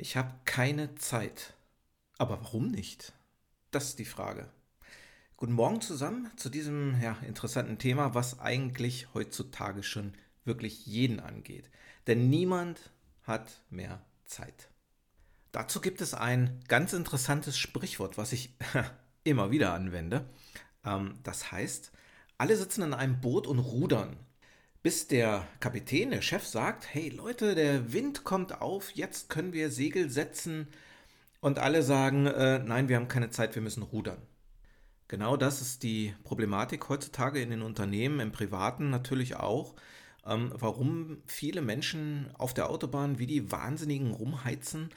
Ich habe keine Zeit. Aber warum nicht? Das ist die Frage. Guten Morgen zusammen zu diesem ja, interessanten Thema, was eigentlich heutzutage schon wirklich jeden angeht. Denn niemand hat mehr Zeit. Dazu gibt es ein ganz interessantes Sprichwort, was ich immer wieder anwende. Ähm, das heißt, alle sitzen in einem Boot und rudern bis der Kapitän, der Chef sagt, hey Leute, der Wind kommt auf, jetzt können wir Segel setzen und alle sagen, äh, nein, wir haben keine Zeit, wir müssen rudern. Genau das ist die Problematik heutzutage in den Unternehmen, im Privaten natürlich auch, ähm, warum viele Menschen auf der Autobahn wie die Wahnsinnigen rumheizen,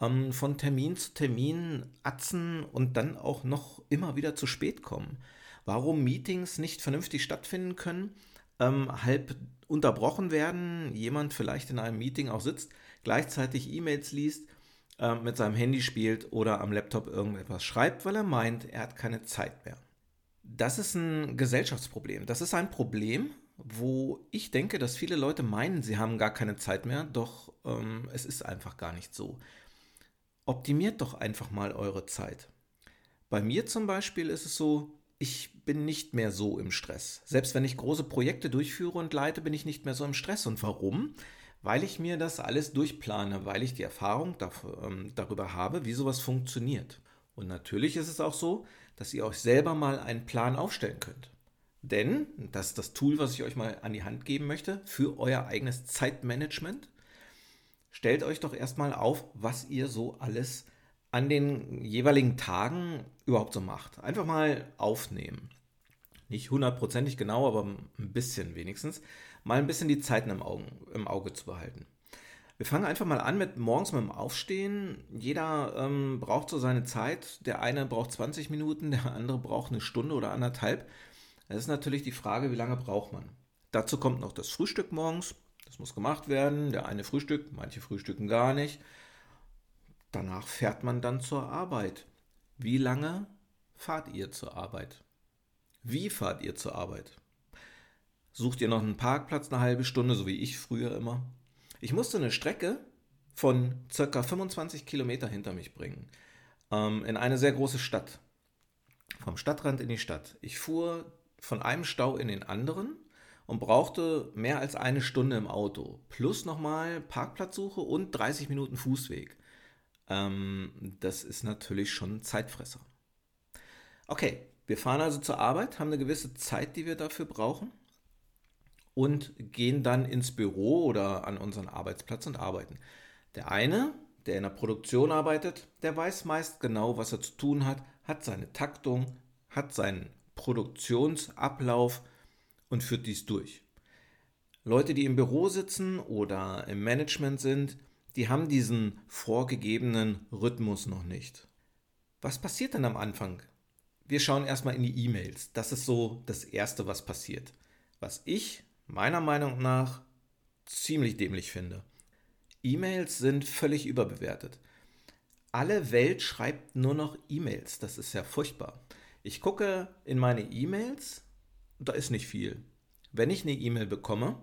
ähm, von Termin zu Termin atzen und dann auch noch immer wieder zu spät kommen. Warum Meetings nicht vernünftig stattfinden können ähm, halb unterbrochen werden, jemand vielleicht in einem Meeting auch sitzt, gleichzeitig E-Mails liest, äh, mit seinem Handy spielt oder am Laptop irgendetwas schreibt, weil er meint, er hat keine Zeit mehr. Das ist ein Gesellschaftsproblem. Das ist ein Problem, wo ich denke, dass viele Leute meinen, sie haben gar keine Zeit mehr, doch ähm, es ist einfach gar nicht so. Optimiert doch einfach mal eure Zeit. Bei mir zum Beispiel ist es so, ich bin nicht mehr so im Stress. Selbst wenn ich große Projekte durchführe und leite, bin ich nicht mehr so im Stress. Und warum? Weil ich mir das alles durchplane, weil ich die Erfahrung dafür, ähm, darüber habe, wie sowas funktioniert. Und natürlich ist es auch so, dass ihr euch selber mal einen Plan aufstellen könnt. Denn, das ist das Tool, was ich euch mal an die Hand geben möchte, für euer eigenes Zeitmanagement. Stellt euch doch erstmal auf, was ihr so alles an den jeweiligen Tagen überhaupt so macht. Einfach mal aufnehmen. Nicht hundertprozentig genau, aber ein bisschen wenigstens. Mal ein bisschen die Zeiten im, Augen, im Auge zu behalten. Wir fangen einfach mal an mit morgens mit dem Aufstehen. Jeder ähm, braucht so seine Zeit. Der eine braucht 20 Minuten, der andere braucht eine Stunde oder anderthalb. Das ist natürlich die Frage, wie lange braucht man. Dazu kommt noch das Frühstück morgens. Das muss gemacht werden. Der eine frühstückt, manche frühstücken gar nicht. Danach fährt man dann zur Arbeit. Wie lange fahrt ihr zur Arbeit? Wie fahrt ihr zur Arbeit? Sucht ihr noch einen Parkplatz eine halbe Stunde, so wie ich früher immer? Ich musste eine Strecke von circa 25 Kilometer hinter mich bringen. Ähm, in eine sehr große Stadt. Vom Stadtrand in die Stadt. Ich fuhr von einem Stau in den anderen und brauchte mehr als eine Stunde im Auto. Plus nochmal Parkplatzsuche und 30 Minuten Fußweg. Ähm, das ist natürlich schon Zeitfresser. Okay, wir fahren also zur Arbeit, haben eine gewisse Zeit, die wir dafür brauchen und gehen dann ins Büro oder an unseren Arbeitsplatz und arbeiten. Der eine, der in der Produktion arbeitet, der weiß meist genau, was er zu tun hat, hat seine Taktung, hat seinen Produktionsablauf und führt dies durch. Leute, die im Büro sitzen oder im Management sind, die haben diesen vorgegebenen Rhythmus noch nicht. Was passiert dann am Anfang? Wir schauen erstmal in die E-Mails. Das ist so das Erste, was passiert. Was ich meiner Meinung nach ziemlich dämlich finde. E-Mails sind völlig überbewertet. Alle Welt schreibt nur noch E-Mails. Das ist ja furchtbar. Ich gucke in meine E-Mails, da ist nicht viel. Wenn ich eine E-Mail bekomme,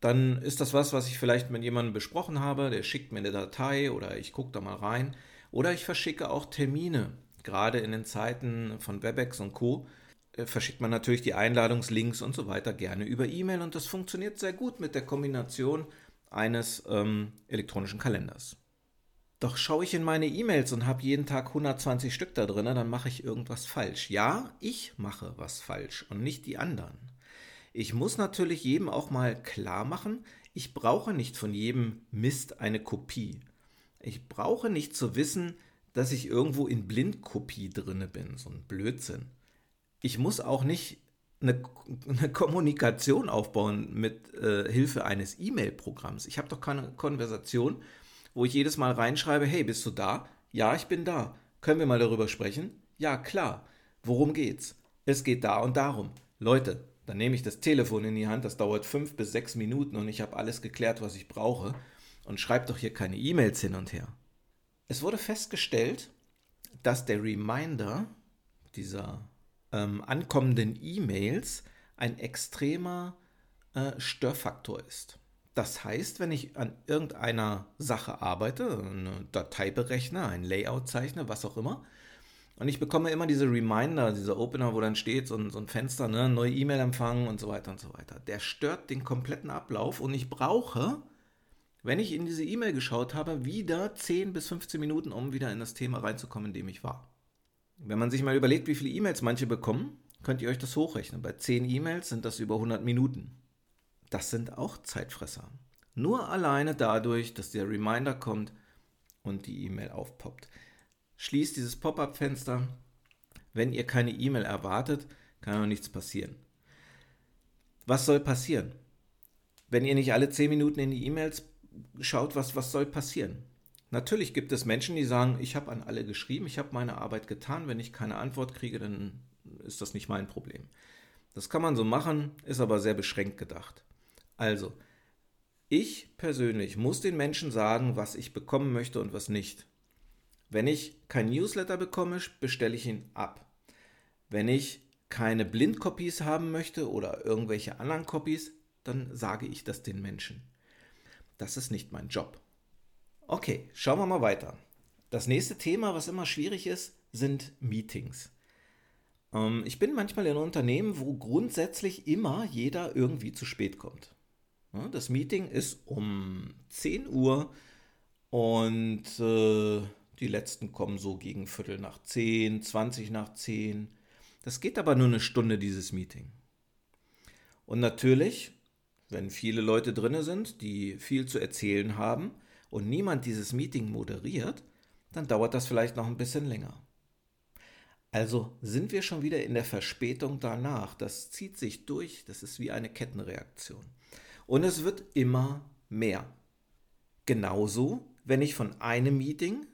dann ist das was, was ich vielleicht mit jemandem besprochen habe, der schickt mir eine Datei oder ich gucke da mal rein. Oder ich verschicke auch Termine. Gerade in den Zeiten von Webex und Co. Äh, verschickt man natürlich die Einladungslinks und so weiter gerne über E-Mail und das funktioniert sehr gut mit der Kombination eines ähm, elektronischen Kalenders. Doch schaue ich in meine E-Mails und habe jeden Tag 120 Stück da drin, dann mache ich irgendwas falsch. Ja, ich mache was falsch und nicht die anderen. Ich muss natürlich jedem auch mal klar machen, ich brauche nicht von jedem Mist eine Kopie. Ich brauche nicht zu wissen, dass ich irgendwo in Blindkopie drinne bin, so ein Blödsinn. Ich muss auch nicht eine, eine Kommunikation aufbauen mit äh, Hilfe eines E-Mail-Programms. Ich habe doch keine Konversation, wo ich jedes Mal reinschreibe, hey, bist du da? Ja, ich bin da. Können wir mal darüber sprechen? Ja, klar. Worum geht's? Es geht da und darum. Leute, dann nehme ich das Telefon in die Hand, das dauert fünf bis sechs Minuten und ich habe alles geklärt, was ich brauche und schreibe doch hier keine E-Mails hin und her. Es wurde festgestellt, dass der Reminder dieser ähm, ankommenden E-Mails ein extremer äh, Störfaktor ist. Das heißt, wenn ich an irgendeiner Sache arbeite, eine Datei berechne, ein Layout zeichne, was auch immer, und ich bekomme immer diese Reminder, diese Opener, wo dann steht so ein, so ein Fenster, ne, neue E-Mail empfangen und so weiter und so weiter. Der stört den kompletten Ablauf und ich brauche, wenn ich in diese E-Mail geschaut habe, wieder 10 bis 15 Minuten, um wieder in das Thema reinzukommen, in dem ich war. Wenn man sich mal überlegt, wie viele E-Mails manche bekommen, könnt ihr euch das hochrechnen. Bei 10 E-Mails sind das über 100 Minuten. Das sind auch Zeitfresser. Nur alleine dadurch, dass der Reminder kommt und die E-Mail aufpoppt. Schließt dieses Pop-up-Fenster. Wenn ihr keine E-Mail erwartet, kann auch nichts passieren. Was soll passieren? Wenn ihr nicht alle 10 Minuten in die E-Mails schaut, was, was soll passieren? Natürlich gibt es Menschen, die sagen, ich habe an alle geschrieben, ich habe meine Arbeit getan, wenn ich keine Antwort kriege, dann ist das nicht mein Problem. Das kann man so machen, ist aber sehr beschränkt gedacht. Also, ich persönlich muss den Menschen sagen, was ich bekommen möchte und was nicht. Wenn ich kein Newsletter bekomme, bestelle ich ihn ab. Wenn ich keine Blindcopies haben möchte oder irgendwelche anderen Copies, dann sage ich das den Menschen. Das ist nicht mein Job. Okay, schauen wir mal weiter. Das nächste Thema, was immer schwierig ist, sind Meetings. Ähm, ich bin manchmal in Unternehmen, wo grundsätzlich immer jeder irgendwie zu spät kommt. Das Meeting ist um 10 Uhr und äh, die letzten kommen so gegen Viertel nach 10, 20 nach 10. Das geht aber nur eine Stunde, dieses Meeting. Und natürlich, wenn viele Leute drin sind, die viel zu erzählen haben und niemand dieses Meeting moderiert, dann dauert das vielleicht noch ein bisschen länger. Also sind wir schon wieder in der Verspätung danach. Das zieht sich durch, das ist wie eine Kettenreaktion. Und es wird immer mehr. Genauso, wenn ich von einem Meeting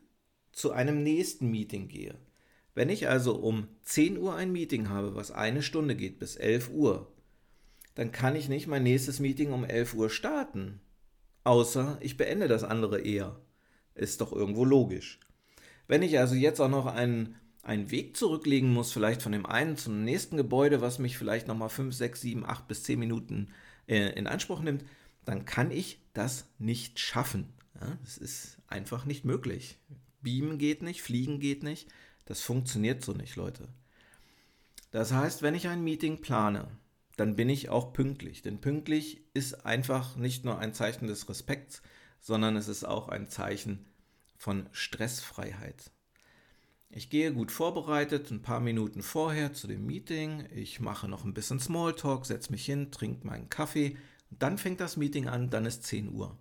zu einem nächsten Meeting gehe. Wenn ich also um 10 Uhr ein Meeting habe, was eine Stunde geht bis 11 Uhr, dann kann ich nicht mein nächstes Meeting um 11 Uhr starten. Außer ich beende das andere eher. Ist doch irgendwo logisch. Wenn ich also jetzt auch noch einen, einen Weg zurücklegen muss, vielleicht von dem einen zum nächsten Gebäude, was mich vielleicht nochmal 5, 6, 7, 8 bis 10 Minuten äh, in Anspruch nimmt, dann kann ich das nicht schaffen. Ja, das ist einfach nicht möglich. Beamen geht nicht, fliegen geht nicht. Das funktioniert so nicht, Leute. Das heißt, wenn ich ein Meeting plane, dann bin ich auch pünktlich. Denn pünktlich ist einfach nicht nur ein Zeichen des Respekts, sondern es ist auch ein Zeichen von Stressfreiheit. Ich gehe gut vorbereitet, ein paar Minuten vorher zu dem Meeting. Ich mache noch ein bisschen Smalltalk, setze mich hin, trinke meinen Kaffee. Dann fängt das Meeting an, dann ist 10 Uhr.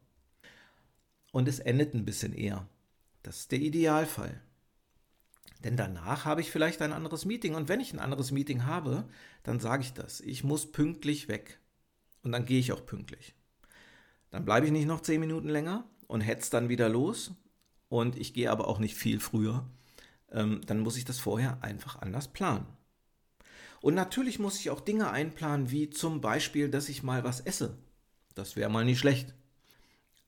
Und es endet ein bisschen eher. Das ist der Idealfall. Denn danach habe ich vielleicht ein anderes Meeting. Und wenn ich ein anderes Meeting habe, dann sage ich das. Ich muss pünktlich weg. Und dann gehe ich auch pünktlich. Dann bleibe ich nicht noch 10 Minuten länger und hetze dann wieder los. Und ich gehe aber auch nicht viel früher ähm, dann muss ich das vorher einfach anders planen. Und natürlich muss ich auch Dinge einplanen, wie zum Beispiel, dass ich mal was esse. Das wäre mal nicht schlecht.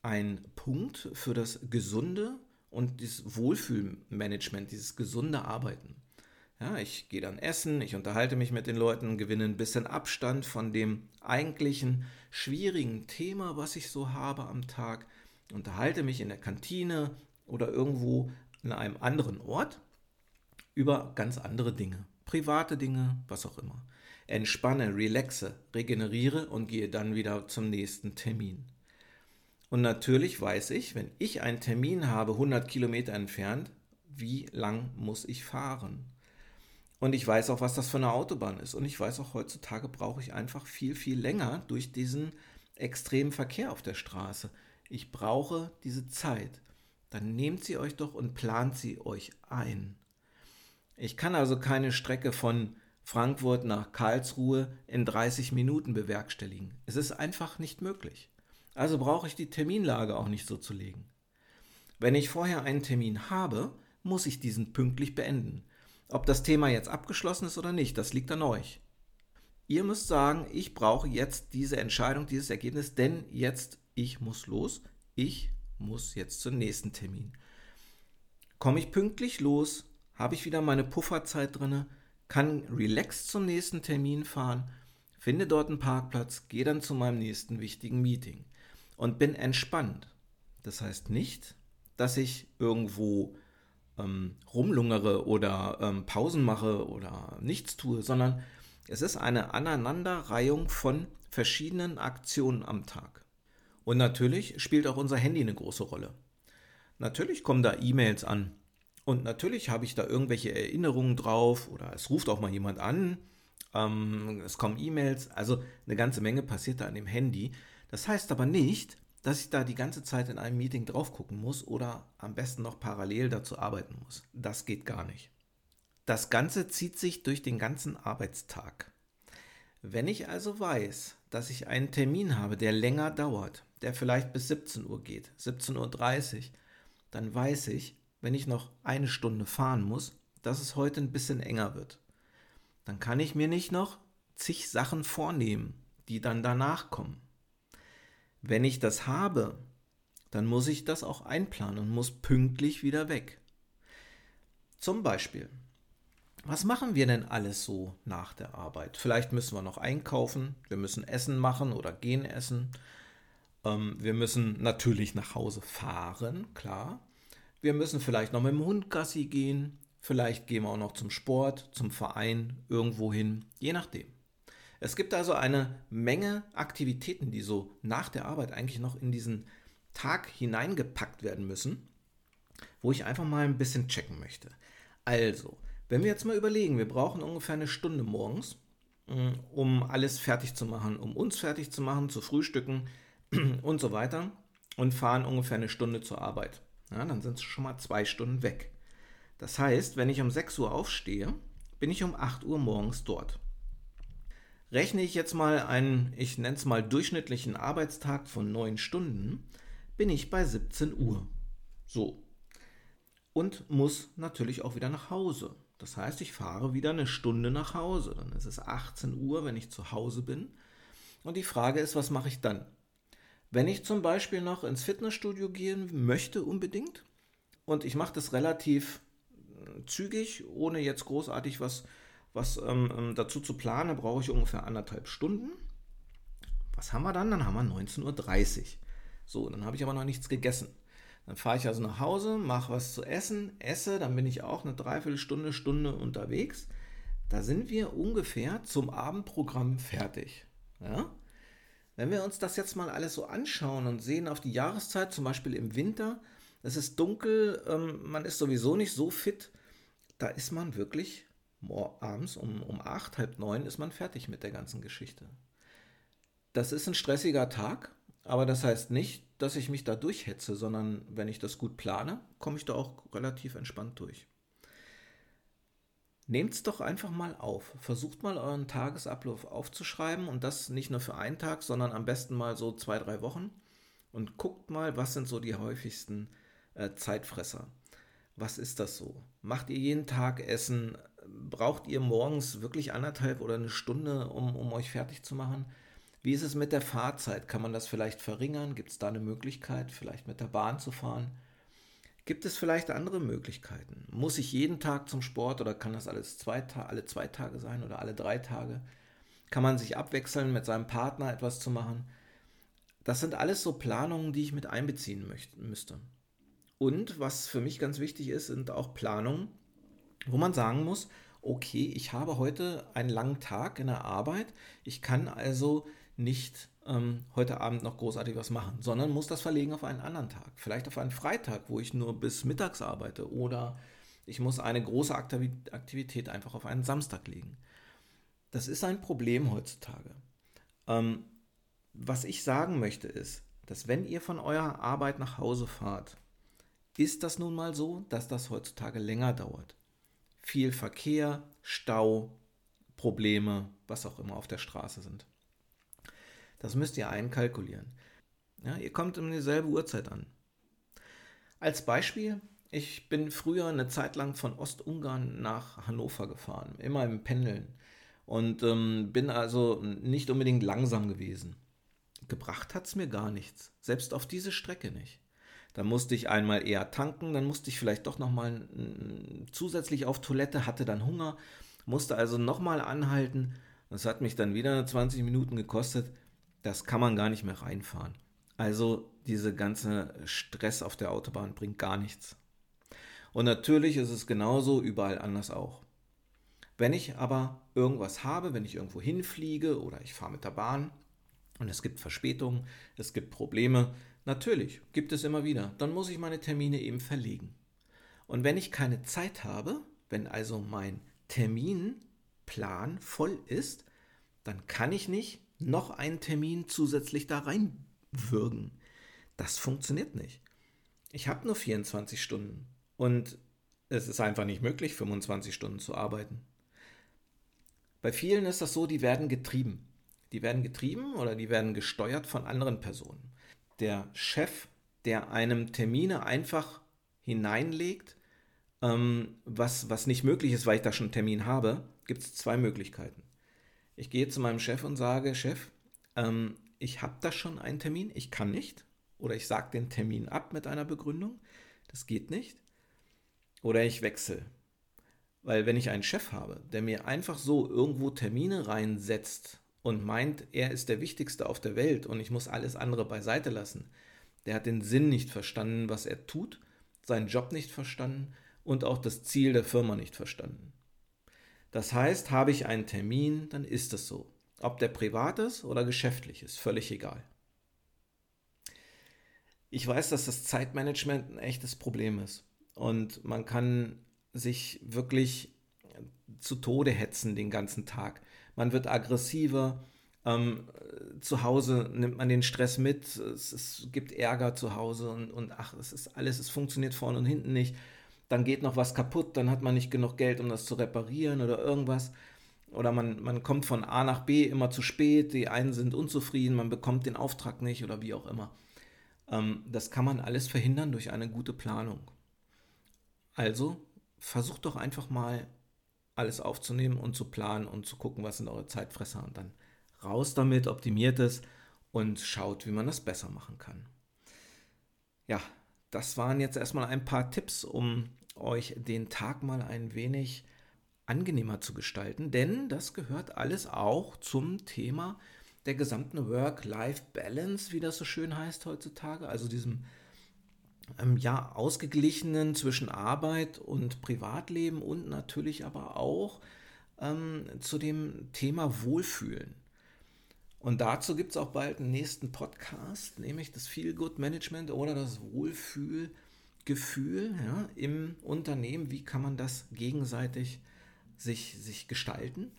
Ein Punkt für das gesunde und das Wohlfühlmanagement, dieses gesunde Arbeiten. Ja, ich gehe dann essen, ich unterhalte mich mit den Leuten, gewinne ein bisschen Abstand von dem eigentlichen schwierigen Thema, was ich so habe am Tag, unterhalte mich in der Kantine oder irgendwo in einem anderen Ort über ganz andere Dinge, private Dinge, was auch immer. Entspanne, relaxe, regeneriere und gehe dann wieder zum nächsten Termin. Und natürlich weiß ich, wenn ich einen Termin habe, 100 Kilometer entfernt, wie lang muss ich fahren? Und ich weiß auch, was das für eine Autobahn ist. Und ich weiß auch, heutzutage brauche ich einfach viel, viel länger durch diesen extremen Verkehr auf der Straße. Ich brauche diese Zeit. Dann nehmt sie euch doch und plant sie euch ein. Ich kann also keine Strecke von Frankfurt nach Karlsruhe in 30 Minuten bewerkstelligen. Es ist einfach nicht möglich. Also brauche ich die Terminlage auch nicht so zu legen. Wenn ich vorher einen Termin habe, muss ich diesen pünktlich beenden. Ob das Thema jetzt abgeschlossen ist oder nicht, das liegt an euch. Ihr müsst sagen, ich brauche jetzt diese Entscheidung, dieses Ergebnis, denn jetzt ich muss los, ich muss jetzt zum nächsten Termin. Komme ich pünktlich los, habe ich wieder meine Pufferzeit drin, kann relaxed zum nächsten Termin fahren, finde dort einen Parkplatz, gehe dann zu meinem nächsten wichtigen Meeting. Und bin entspannt. Das heißt nicht, dass ich irgendwo ähm, rumlungere oder ähm, Pausen mache oder nichts tue, sondern es ist eine Aneinanderreihung von verschiedenen Aktionen am Tag. Und natürlich spielt auch unser Handy eine große Rolle. Natürlich kommen da E-Mails an. Und natürlich habe ich da irgendwelche Erinnerungen drauf oder es ruft auch mal jemand an. Ähm, es kommen E-Mails. Also eine ganze Menge passiert da an dem Handy. Das heißt aber nicht, dass ich da die ganze Zeit in einem Meeting drauf gucken muss oder am besten noch parallel dazu arbeiten muss. Das geht gar nicht. Das Ganze zieht sich durch den ganzen Arbeitstag. Wenn ich also weiß, dass ich einen Termin habe, der länger dauert, der vielleicht bis 17 Uhr geht, 17.30 Uhr, dann weiß ich, wenn ich noch eine Stunde fahren muss, dass es heute ein bisschen enger wird. Dann kann ich mir nicht noch zig Sachen vornehmen, die dann danach kommen. Wenn ich das habe, dann muss ich das auch einplanen und muss pünktlich wieder weg. Zum Beispiel, was machen wir denn alles so nach der Arbeit? Vielleicht müssen wir noch einkaufen, wir müssen Essen machen oder gehen essen. Ähm, wir müssen natürlich nach Hause fahren, klar. Wir müssen vielleicht noch mit dem Hund Gassi gehen. Vielleicht gehen wir auch noch zum Sport, zum Verein, irgendwo hin, je nachdem. Es gibt also eine Menge Aktivitäten, die so nach der Arbeit eigentlich noch in diesen Tag hineingepackt werden müssen, wo ich einfach mal ein bisschen checken möchte. Also, wenn wir jetzt mal überlegen, wir brauchen ungefähr eine Stunde morgens, mm, um alles fertig zu machen, um uns fertig zu machen, zu frühstücken und so weiter und fahren ungefähr eine Stunde zur Arbeit. Ja, dann sind es schon mal zwei Stunden weg. Das heißt, wenn ich um 6 Uhr aufstehe, bin ich um 8 Uhr morgens dort. Rechne ich jetzt mal einen, ich nenne es mal durchschnittlichen Arbeitstag von 9 Stunden, bin ich bei 17 Uhr. So. Und muss natürlich auch wieder nach Hause. Das heißt, ich fahre wieder eine Stunde nach Hause. Dann ist es 18 Uhr, wenn ich zu Hause bin. Und die Frage ist, was mache ich dann? Wenn ich zum Beispiel noch ins Fitnessstudio gehen möchte unbedingt und ich mache das relativ äh, zügig, ohne jetzt großartig was was ähm, ähm, dazu zu planen, brauche ich ungefähr anderthalb Stunden. Was haben wir dann? Dann haben wir 19.30 Uhr. So, dann habe ich aber noch nichts gegessen. Dann fahre ich also nach Hause, mache was zu essen, esse, dann bin ich auch eine Dreiviertelstunde, Stunde unterwegs. Da sind wir ungefähr zum Abendprogramm fertig. Ja? Wenn wir uns das jetzt mal alles so anschauen und sehen auf die Jahreszeit, zum Beispiel im Winter, es ist dunkel, ähm, man ist sowieso nicht so fit, da ist man wirklich abends um, um acht, halb neun ist man fertig mit der ganzen Geschichte. Das ist ein stressiger Tag, aber das heißt nicht, dass ich mich da durchhetze, sondern wenn ich das gut plane, komme ich da auch relativ entspannt durch. Nehmt es doch einfach mal auf. Versucht mal euren Tagesablauf aufzuschreiben und das nicht nur für einen Tag, sondern am besten mal so zwei, drei Wochen und guckt mal, was sind so die häufigsten äh, Zeitfresser. Was ist das so? Macht ihr jeden Tag Essen? Braucht ihr morgens wirklich anderthalb oder eine Stunde, um, um euch fertig zu machen? Wie ist es mit der Fahrzeit? Kann man das vielleicht verringern? Gibt es da eine Möglichkeit, vielleicht mit der Bahn zu fahren? Gibt es vielleicht andere Möglichkeiten? Muss ich jeden Tag zum Sport oder kann das alles zwei alle zwei Tage sein oder alle drei Tage? Kann man sich abwechseln, mit seinem Partner etwas zu machen? Das sind alles so Planungen, die ich mit einbeziehen möchte, müsste. Und was für mich ganz wichtig ist, sind auch Planungen, wo man sagen muss, okay, ich habe heute einen langen Tag in der Arbeit, ich kann also nicht ähm, heute Abend noch großartig was machen, sondern muss das verlegen auf einen anderen Tag. Vielleicht auf einen Freitag, wo ich nur bis mittags arbeite oder ich muss eine große Aktivität einfach auf einen Samstag legen. Das ist ein Problem heutzutage. Ähm, was ich sagen möchte ist, dass wenn ihr von eurer Arbeit nach Hause fahrt, ist das nun mal so, dass das heutzutage länger dauert viel Verkehr, Stau, Probleme, was auch immer auf der Straße sind. Das müsst ihr einkalkulieren. Ja, ihr kommt um dieselbe Uhrzeit an. Als Beispiel, ich bin früher eine Zeit lang von Ostungarn nach Hannover gefahren, immer im Pendeln. Und ähm, bin also nicht unbedingt langsam gewesen. Gebracht hat es mir gar nichts, selbst auf diese Strecke nicht. Dann musste ich einmal eher tanken, dann musste ich vielleicht doch nochmal zusätzlich auf Toilette, hatte dann Hunger, musste also nochmal anhalten. Das hat mich dann wieder 20 Minuten gekostet. Das kann man gar nicht mehr reinfahren. Also diese ganze Stress auf der Autobahn bringt gar nichts. Und natürlich ist es genauso überall anders auch. Wenn ich aber irgendwas habe, wenn ich irgendwo hinfliege oder ich fahre mit der Bahn und es gibt Verspätungen, es gibt Probleme, natürlich gibt es immer wieder, dann muss ich meine Termine eben verlegen. Und wenn ich keine Zeit habe, wenn also mein Terminplan voll ist, dann kann ich nicht noch einen Termin zusätzlich da reinwürgen. Das funktioniert nicht. Ich habe nur 24 Stunden und es ist einfach nicht möglich, 25 Stunden zu arbeiten. Bei vielen ist das so, die werden getrieben. Die werden getrieben oder die werden gesteuert von anderen Personen. Der Chef, der einem Termine einfach hineinlegt, ähm, was, was nicht möglich ist, weil ich da schon einen Termin habe, gibt es zwei Möglichkeiten. Ich gehe zu meinem Chef und sage, Chef, ähm, ich habe da schon einen Termin, ich kann nicht. Oder ich sage den Termin ab mit einer Begründung, das geht nicht. Oder ich wechsle. Weil wenn ich einen Chef habe, der mir einfach so irgendwo Termine reinsetzt und meint, er ist der Wichtigste auf der Welt und ich muss alles andere beiseite lassen, der hat den Sinn nicht verstanden, was er tut, seinen Job nicht verstanden und auch das Ziel der Firma nicht verstanden. Das heißt, habe ich einen Termin, dann ist es so. Ob der privat ist oder geschäftlich ist, völlig egal. Ich weiß, dass das Zeitmanagement ein echtes Problem ist. Und man kann sich wirklich zu Tode hetzen den ganzen Tag. Man wird aggressiver. Ähm, zu Hause nimmt man den Stress mit. Es, es gibt Ärger zu Hause und, und ach, es ist alles, es funktioniert vorne und hinten nicht dann geht noch was kaputt, dann hat man nicht genug Geld, um das zu reparieren oder irgendwas. Oder man, man kommt von A nach B immer zu spät, die einen sind unzufrieden, man bekommt den Auftrag nicht oder wie auch immer. Ähm, das kann man alles verhindern durch eine gute Planung. Also versucht doch einfach mal alles aufzunehmen und zu planen und zu gucken, was sind eure Zeitfresser und dann raus damit, optimiert es und schaut, wie man das besser machen kann. Ja, das waren jetzt erstmal ein paar Tipps, um euch den Tag mal ein wenig angenehmer zu gestalten, denn das gehört alles auch zum Thema der gesamten Work-Life-Balance, wie das so schön heißt heutzutage, also diesem ähm, ja ausgeglichenen zwischen Arbeit und Privatleben und natürlich aber auch ähm, zu dem Thema Wohlfühlen. Und dazu gibt es auch bald einen nächsten Podcast, nämlich das Feel Good Management oder das Wohlfühl Gefühl ja, im Unternehmen, wie kann man das gegenseitig sich, sich gestalten.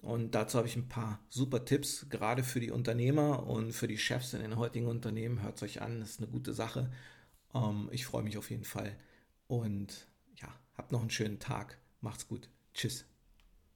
Und dazu habe ich ein paar super Tipps, gerade für die Unternehmer und für die Chefs in den heutigen Unternehmen. Hört es euch an, das ist eine gute Sache. Ähm, ich freue mich auf jeden Fall. Und ja, habt noch einen schönen Tag. Macht's gut. Tschüss.